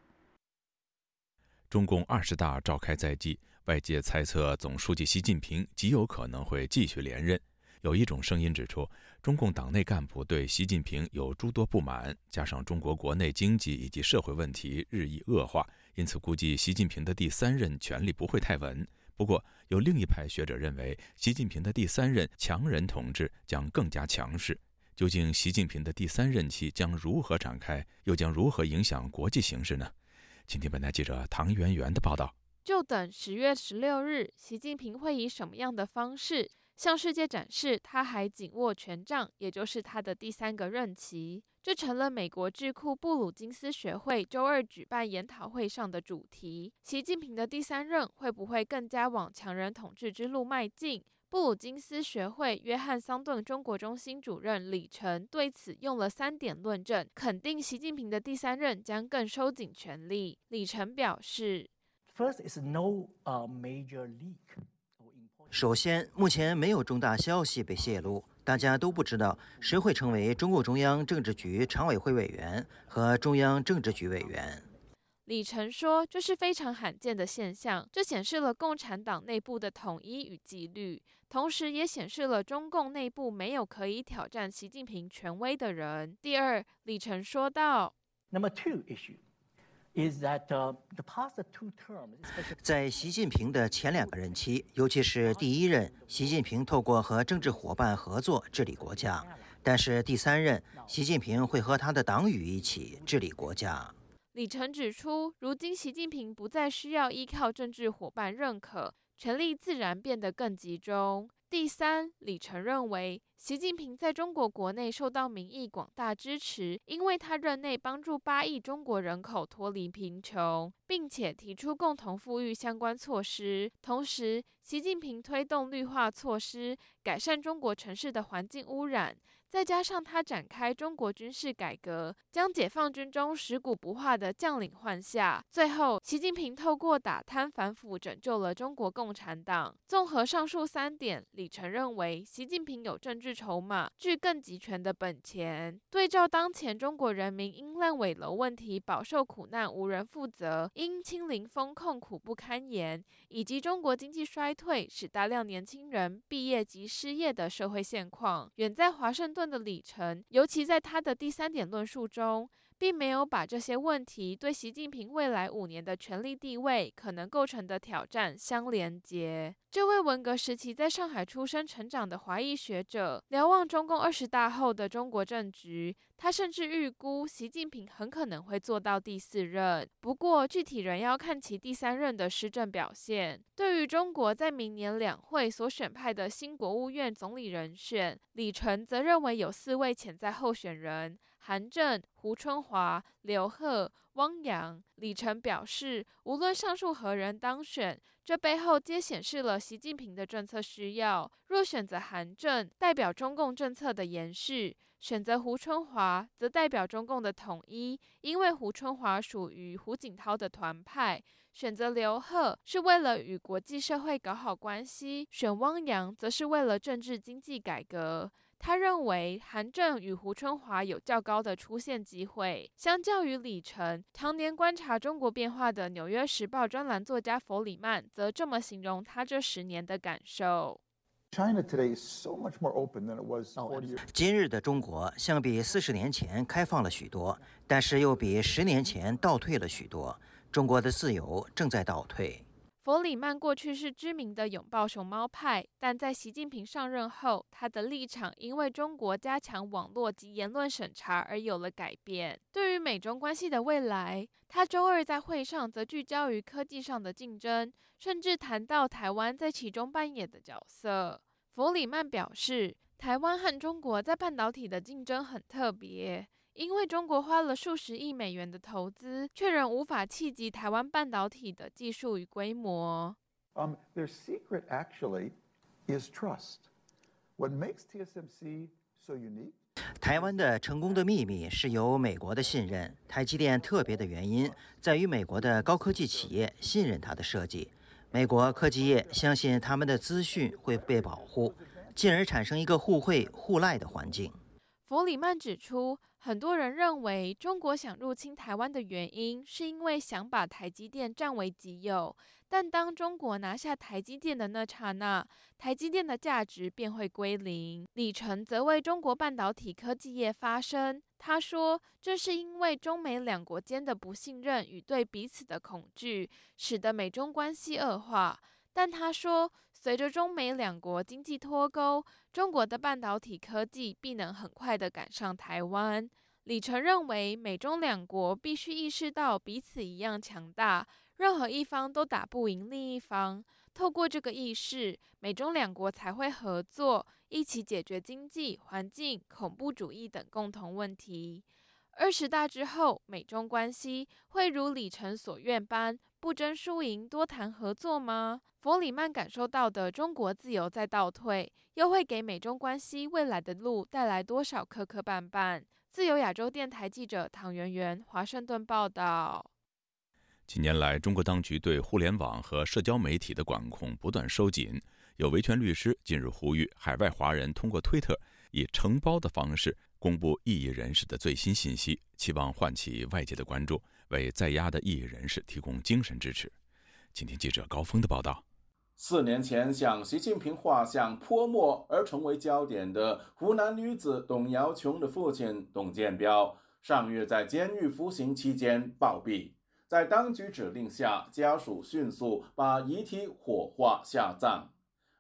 中共二十大召开在即。外界猜测，总书记习近平极有可能会继续连任。有一种声音指出，中共党内干部对习近平有诸多不满，加上中国国内经济以及社会问题日益恶化，因此估计习近平的第三任权力不会太稳。不过，有另一派学者认为，习近平的第三任强人统治将更加强势。究竟习近平的第三任期将如何展开，又将如何影响国际形势呢？请听本台记者唐媛媛的报道。就等十月十六日，习近平会以什么样的方式向世界展示他还紧握权杖，也就是他的第三个任期。这成了美国智库布鲁金斯学会周二举办研讨会上的主题。习近平的第三任会不会更加往强人统治之路迈进？布鲁金斯学会约翰桑顿中国中心主任李晨对此用了三点论证，肯定习近平的第三任将更收紧权力。李晨表示。First is no major leak. 首先，目前没有重大消息被泄露，大家都不知道谁会成为中共中央政治局常委会委员和中央政治局委员。李晨说：“这是非常罕见的现象，这显示了共产党内部的统一与纪律，同时也显示了中共内部没有可以挑战习近平权威的人。”第二，李晨说道：“Number two issue。”在习近平的前两个任期，尤其是第一任，习近平透过和政治伙伴合作治理国家；但是第三任，习近平会和他的党羽一起治理国家。李晨指出，如今习近平不再需要依靠政治伙伴认可，权力自然变得更集中。第三，李晨认为，习近平在中国国内受到民意广大支持，因为他任内帮助八亿中国人口脱离贫穷，并且提出共同富裕相关措施。同时，习近平推动绿化措施，改善中国城市的环境污染。再加上他展开中国军事改革，将解放军中食古不化的将领换下，最后习近平透过打贪反腐拯救了中国共产党。综合上述三点，李晨认为习近平有政治筹码，具更集权的本钱。对照当前中国人民因烂尾楼问题饱受苦难无人负责，因清零风控苦不堪言，以及中国经济衰退使大量年轻人毕业即失业的社会现况，远在华盛顿。的里程，尤其在他的第三点论述中，并没有把这些问题对习近平未来五年的权力地位可能构成的挑战相连接。这位文革时期在上海出生成长的华裔学者，瞭望中共二十大后的中国政局，他甚至预估习近平很可能会做到第四任。不过，具体仍要看其第三任的施政表现。对于中国在明年两会所选派的新国务院总理人选，李晨则认为有四位潜在候选人：韩正、胡春华、刘鹤。汪洋、李晨表示，无论上述何人当选，这背后皆显示了习近平的政策需要。若选择韩正，代表中共政策的延续；选择胡春华，则代表中共的统一，因为胡春华属于胡锦涛的团派；选择刘鹤，是为了与国际社会搞好关系；选汪洋，则是为了政治经济改革。他认为韩正与胡春华有较高的出现机会。相较于李晨，常年观察中国变化的《纽约时报》专栏作家弗里曼则这么形容他这十年的感受：China today is so much more open than it was forty 今日的中国相比四十年前开放了许多，但是又比十年前倒退了许多。中国的自由正在倒退。弗里曼过去是知名的拥抱熊猫派，但在习近平上任后，他的立场因为中国加强网络及言论审查而有了改变。对于美中关系的未来，他周二在会上则聚焦于科技上的竞争，甚至谈到台湾在其中扮演的角色。弗里曼表示，台湾和中国在半导体的竞争很特别。因为中国花了数十亿美元的投资，却仍无法企及台湾半导体的技术与规模。Um, their secret actually is trust. What makes TSMC so unique? 台湾的成功的秘密是由美国的信任。台积电特别的原因在于美国的高科技企业信任它的设计，美国科技业相信他们的资讯会被保护，进而产生一个互惠互赖的环境。弗里曼指出。很多人认为，中国想入侵台湾的原因是因为想把台积电占为己有。但当中国拿下台积电的那刹那，台积电的价值便会归零。李晨则为中国半导体科技业发声，他说：“这是因为中美两国间的不信任与对彼此的恐惧，使得美中关系恶化。”但他说，随着中美两国经济脱钩，中国的半导体科技必能很快地赶上台湾。李晨认为，美中两国必须意识到彼此一样强大，任何一方都打不赢另一方。透过这个意识，美中两国才会合作，一起解决经济、环境、恐怖主义等共同问题。二十大之后，美中关系会如李晨所愿般不争输赢，多谈合作吗？弗里曼感受到的中国自由在倒退，又会给美中关系未来的路带来多少磕磕绊绊？自由亚洲电台记者唐媛媛华盛顿报道。近年来，中国当局对互联网和社交媒体的管控不断收紧。有维权律师近日呼吁海外华人通过推特以承包的方式。公布异议人士的最新信息，期望唤起外界的关注，为在押的异议人士提供精神支持。请听记者高峰的报道。四年前向习近平画像泼墨而成为焦点的湖南女子董瑶琼的父亲董建彪，上月在监狱服刑期间暴毙，在当局指令下，家属迅速把遗体火化下葬。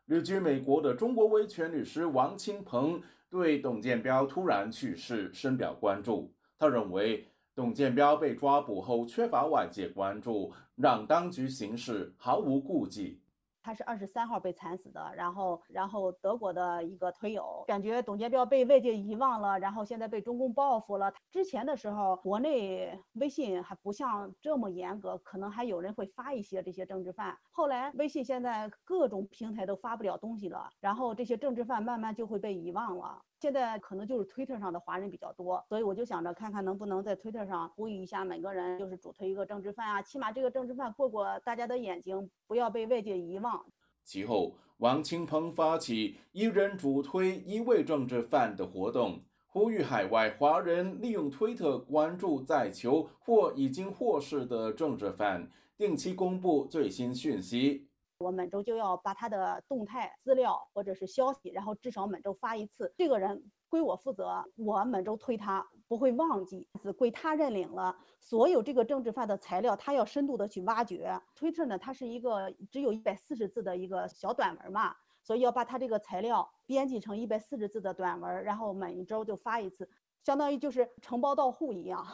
旅居美国的中国维权律师王清鹏。对董建彪突然去世深表关注。他认为，董建彪被抓捕后缺乏外界关注，让当局行事毫无顾忌。他是二十三号被惨死的，然后，然后德国的一个推友感觉董建彪被外界遗忘了，然后现在被中共报复了。之前的时候，国内微信还不像这么严格，可能还有人会发一些这些政治犯。后来微信现在各种平台都发不了东西了，然后这些政治犯慢慢就会被遗忘了。现在可能就是 Twitter 上的华人比较多，所以我就想着看看能不能在 Twitter 上呼吁一下每个人，就是主推一个政治犯啊，起码这个政治犯过过大家的眼睛，不要被外界遗忘。其后，王清鹏发起一人主推一位政治犯的活动，呼吁海外华人利用推特关注在囚或已经获释的政治犯，定期公布最新讯息。我每周就要把他的动态资料或者是消息，然后至少每周发一次。这个人归我负责，我每周推他，不会忘记，是归他认领了。所有这个政治犯的材料，他要深度的去挖掘。Twitter 呢，它是一个只有一百四十字的一个小短文嘛，所以要把他这个材料编辑成一百四十字的短文，然后每一周就发一次，相当于就是承包到户一样。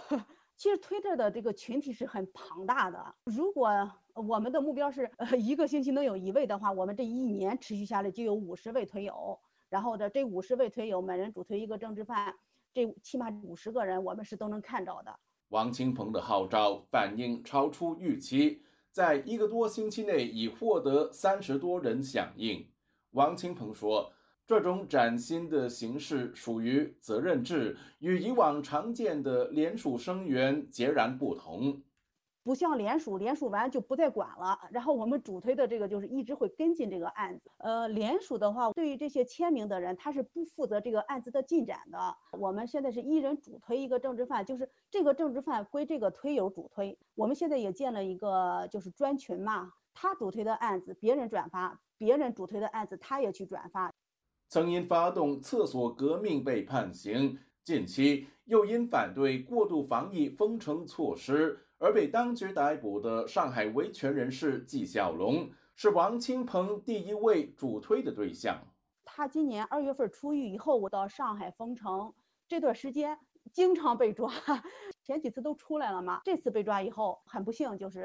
其实 Twitter 的这个群体是很庞大的。如果我们的目标是呃 一个星期能有一位的话，我们这一年持续下来就有五十位推友。然后的这五十位推友，每人主推一个政治犯，这起码五十个人，我们是都能看着的。王清鹏的号召反应超出预期，在一个多星期内已获得三十多人响应。王清鹏说。这种崭新的形式属于责任制，与以往常见的联署声援截然不同。不像联署，联署完就不再管了。然后我们主推的这个就是一直会跟进这个案子。呃，联署的话，对于这些签名的人，他是不负责这个案子的进展的。我们现在是一人主推一个政治犯，就是这个政治犯归这个推友主推。我们现在也建了一个就是专群嘛，他主推的案子别人转发，别人主推的案子他也去转发。曾因发动厕所革命被判刑，近期又因反对过度防疫封城措施而被当局逮捕的上海维权人士纪晓龙，是王清鹏第一位主推的对象。他今年二月份出狱以后，我到上海封城这段时间，经常被抓，前几次都出来了嘛。这次被抓以后，很不幸就是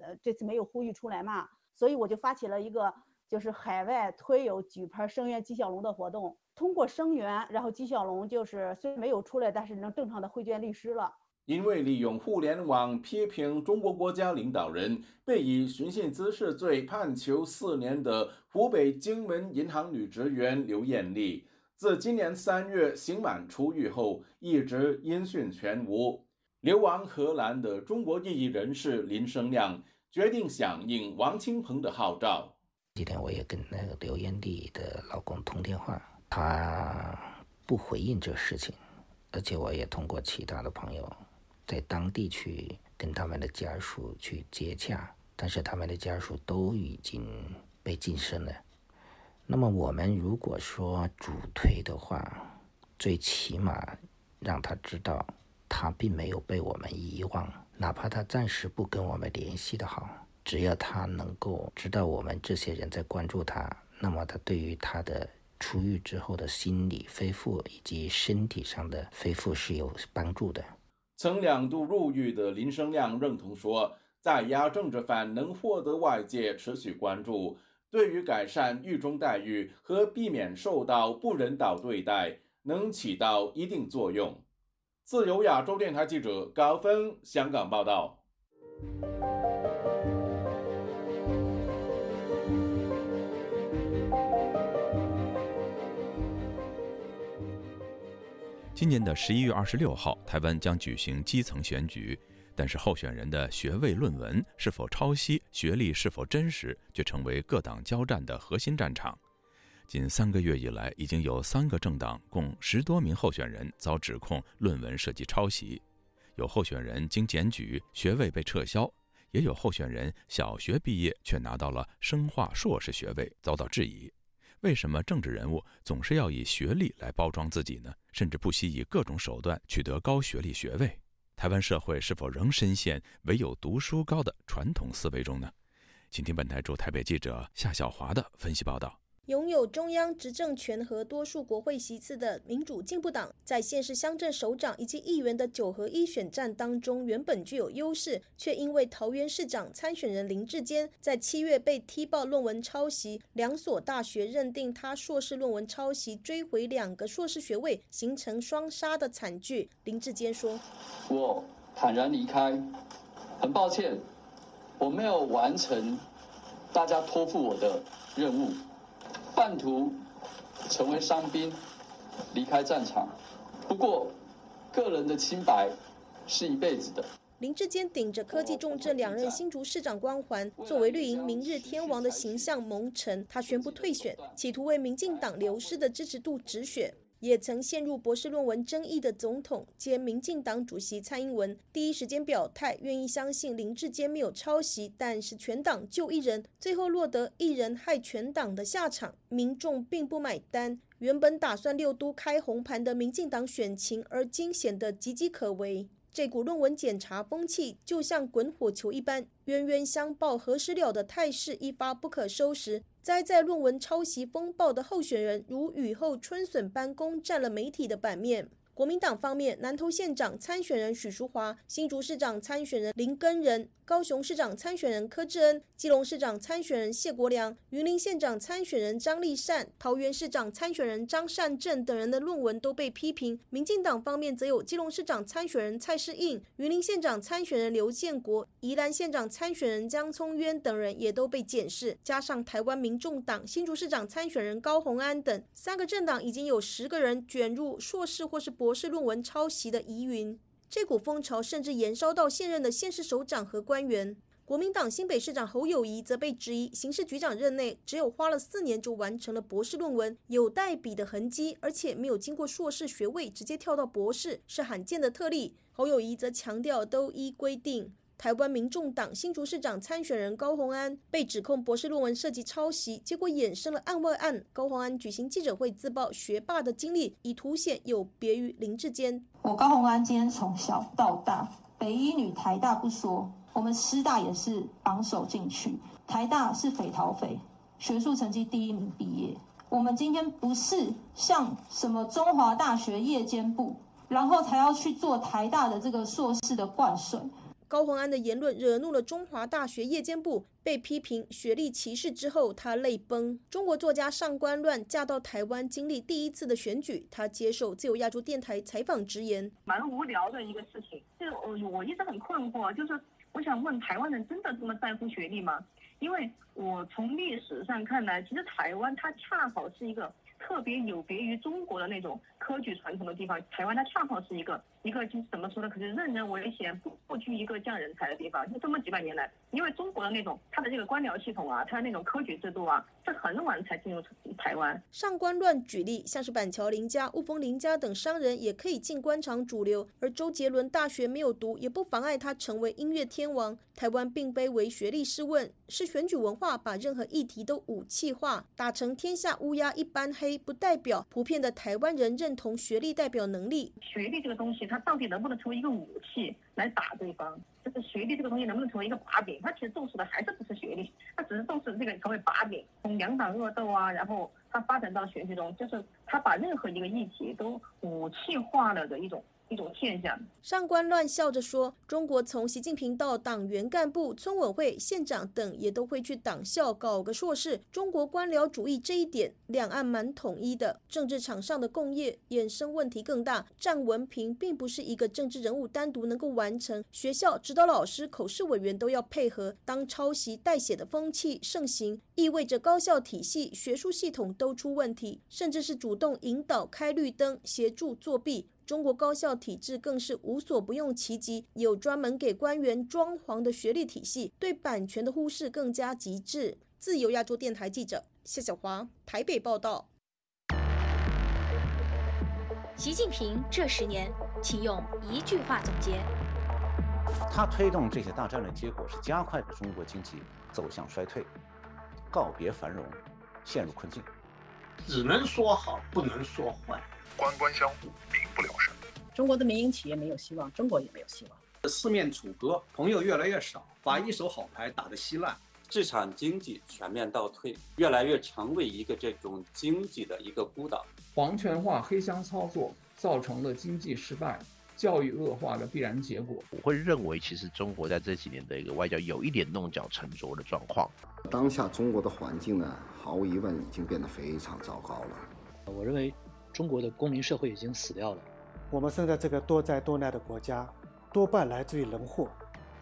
呃这次没有呼吁出来嘛，所以我就发起了一个。就是海外推有举牌声援纪晓龙的活动，通过声援，然后纪晓龙就是虽没有出来，但是能正常的会见律师了。因为利用互联网批评中国国家领导人，被以寻衅滋事罪判囚四年的湖北荆门银行女职员刘艳丽，自今年三月刑满出狱后，一直音讯全无。流亡荷兰的中国异议人士林生亮决定响应王清鹏的号召。今天我也跟那个刘艳丽的老公通电话，他不回应这事情，而且我也通过其他的朋友在当地去跟他们的家属去接洽，但是他们的家属都已经被晋升了。那么我们如果说主推的话，最起码让他知道他并没有被我们遗忘，哪怕他暂时不跟我们联系的好。只要他能够知道我们这些人在关注他，那么他对于他的出狱之后的心理恢复以及身体上的恢复是有帮助的。曾两度入狱的林生亮认同说，在押政治犯能获得外界持续关注，对于改善狱中待遇和避免受到不人道对待能起到一定作用。自由亚洲电台记者高峰香港报道。今年的十一月二十六号，台湾将举行基层选举，但是候选人的学位论文是否抄袭、学历是否真实，却成为各党交战的核心战场。近三个月以来，已经有三个政党共十多名候选人遭指控论文涉及抄袭，有候选人经检举学位被撤销，也有候选人小学毕业却拿到了生化硕士学位，遭到质疑。为什么政治人物总是要以学历来包装自己呢？甚至不惜以各种手段取得高学历学位？台湾社会是否仍深陷唯有读书高的传统思维中呢？请听本台驻台北记者夏小华的分析报道。拥有中央执政权和多数国会席次的民主进步党，在县市乡镇首长以及议员的九合一选战当中，原本具有优势，却因为桃园市长参选人林志坚在七月被踢爆论文抄袭，两所大学认定他硕士论文抄袭，追回两个硕士学位，形成双杀的惨剧。林志坚说：“我坦然离开，很抱歉，我没有完成大家托付我的任务。”半途成为伤兵，离开战场。不过，个人的清白是一辈子的。林志坚顶着科技重镇两任新竹市长光环，作为绿营明日天王的形象蒙尘，他宣布退选，企图为民进党流失的支持度止血。也曾陷入博士论文争议的总统兼民进党主席蔡英文，第一时间表态，愿意相信林志坚没有抄袭，但是全党就一人，最后落得一人害全党的下场，民众并不买单。原本打算六都开红盘的民进党选情，而今显得岌岌可危。这股论文检查风气就像滚火球一般，冤冤相报何时了的态势一发不可收拾。栽在论文抄袭风暴的候选人，如雨后春笋般攻占了媒体的版面。国民党方面，南投县长参选人许淑华、新竹市长参选人林根仁。高雄市长参选人柯志恩、基隆市长参选人谢国良、云林县长参选人张立善、桃园市长参选人张善政等人的论文都被批评。民进党方面则有基隆市长参选人蔡世应、云林县长参选人刘建国、宜兰县长参选人江聪渊等人也都被检视。加上台湾民众党新竹市长参选人高鸿安等三个政党，已经有十个人卷入硕士或是博士论文抄袭的疑云。这股风潮甚至延烧到现任的县市首长和官员。国民党新北市长侯友谊则被质疑，刑事局长任内只有花了四年就完成了博士论文，有代笔的痕迹，而且没有经过硕士学位直接跳到博士，是罕见的特例。侯友谊则强调，都依规定。台湾民众党新竹市长参选人高鸿安被指控博士论文涉及抄袭，结果衍生了案外案。高鸿安举行记者会自曝学霸的经历，以凸显有别于林志坚。我高鸿安今天从小到大，北一女、台大不说，我们师大也是榜首进去，台大是匪逃匪，学术成绩第一名毕业。我们今天不是像什么中华大学夜间部，然后才要去做台大的这个硕士的灌水。高鸿安的言论惹怒了中华大学夜间部，被批评学历歧视之后，他泪崩。中国作家上官乱嫁到台湾，经历第一次的选举，他接受自由亚洲电台采访直言：蛮无聊的一个事情，就我我一直很困惑，就是我想问台湾人真的这么在乎学历吗？因为我从历史上看来，其实台湾它恰好是一个。特别有别于中国的那种科举传统的地方，台湾它恰好是一个一个就是怎么说呢？可是任人唯贤，不不拘一个降人才的地方。就这么几百年来，因为中国的那种它的这个官僚系统啊，它的那种科举制度啊，是很晚才进入台湾。上官乱举例，像是板桥林家、雾峰林家等商人也可以进官场主流，而周杰伦大学没有读，也不妨碍他成为音乐天王。台湾并非为学历试问，是选举文化把任何议题都武器化，打成天下乌鸦一般黑。不代表普遍的台湾人认同学历代表能力。学历这个东西，它到底能不能成为一个武器来打对方？就是学历这个东西能不能成为一个把柄？他其实重视的还是不是学历，他只是重视这个成为把柄。从两党恶斗啊，然后他发展到选举中，就是他把任何一个议题都武器化了的一种。一种现象。上官乱笑着说：“中国从习近平到党员干部、村委会、县长等，也都会去党校搞个硕士。中国官僚主义这一点，两岸蛮统一的。政治场上的共业衍生问题更大。占文凭并不是一个政治人物单独能够完成。学校指导老师、口试委员都要配合。当抄袭代写的风气盛行，意味着高校体系、学术系统都出问题，甚至是主动引导开绿灯，协助作弊。”中国高校体制更是无所不用其极，有专门给官员装潢的学历体系，对版权的忽视更加极致。自由亚洲电台记者谢小华台北报道。习近平这十年，请用一句话总结。他推动这些大战略结果是加快了中国经济走向衰退，告别繁荣，陷入困境。只能说好，不能说坏。官官相护，民不聊生。中国的民营企业没有希望，中国也没有希望。四面楚歌，朋友越来越少，把一手好牌打得稀烂。市场经济全面倒退，越来越成为一个这种经济的一个孤岛。皇权化、黑箱操作造成了经济失败、教育恶化的必然结果。我会认为，其实中国在这几年的一个外交有一点弄巧成拙的状况。当下中国的环境呢，毫无疑问已经变得非常糟糕了。我认为。中国的公民社会已经死掉了。我们生在这个多灾多难的国家，多半来自于人祸，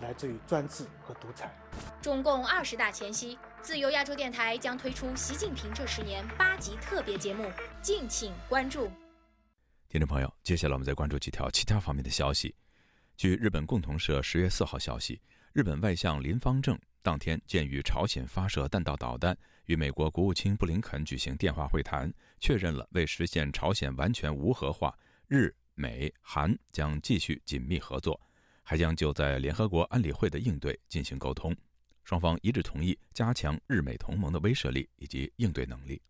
来自于专制和独裁。中共二十大前夕，自由亚洲电台将推出习近平这十年八集特别节目，敬请关注。听众朋友，接下来我们再关注几条其他方面的消息。据日本共同社十月四号消息，日本外相林方正当天鉴于朝鲜发射弹道导弹，与美国国务卿布林肯举行电话会谈，确认了为实现朝鲜完全无核化，日美韩将继续紧密合作，还将就在联合国安理会的应对进行沟通。双方一致同意加强日美同盟的威慑力以及应对能力。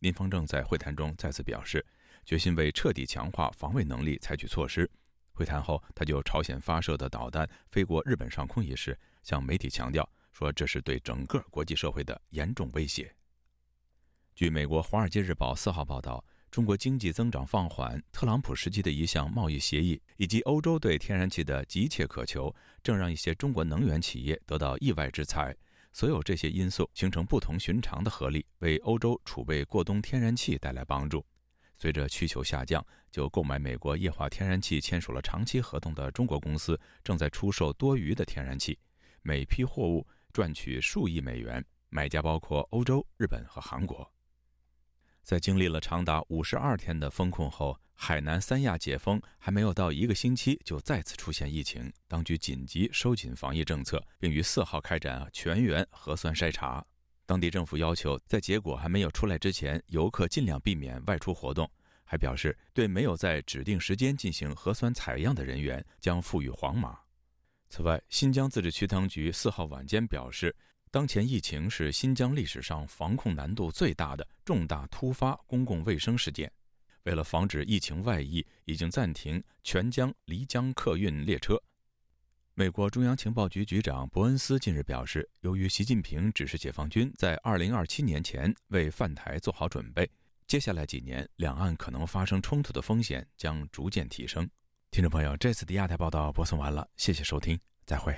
林方正在会谈中再次表示，决心为彻底强化防卫能力采取措施。会谈后，他就朝鲜发射的导弹飞过日本上空一事，向媒体强调说，这是对整个国际社会的严重威胁。据美国《华尔街日报》四号报道，中国经济增长放缓、特朗普时期的一项贸易协议，以及欧洲对天然气的急切渴求，正让一些中国能源企业得到意外之财。所有这些因素形成不同寻常的合力，为欧洲储备过冬天然气带来帮助。随着需求下降，就购买美国液化天然气签署了长期合同的中国公司正在出售多余的天然气，每批货物赚取数亿美元，买家包括欧洲、日本和韩国。在经历了长达五十二天的封控后，海南三亚解封还没有到一个星期，就再次出现疫情，当局紧急收紧防疫政策，并于四号开展全员核酸筛查。当地政府要求，在结果还没有出来之前，游客尽量避免外出活动。还表示，对没有在指定时间进行核酸采样的人员将赋予黄码。此外，新疆自治区当局四号晚间表示，当前疫情是新疆历史上防控难度最大的重大突发公共卫生事件。为了防止疫情外溢，已经暂停全疆离疆客运列车。美国中央情报局局长伯恩斯近日表示，由于习近平指示解放军在2027年前为犯台做好准备，接下来几年两岸可能发生冲突的风险将逐渐提升。听众朋友，这次的亚太报道播送完了，谢谢收听，再会。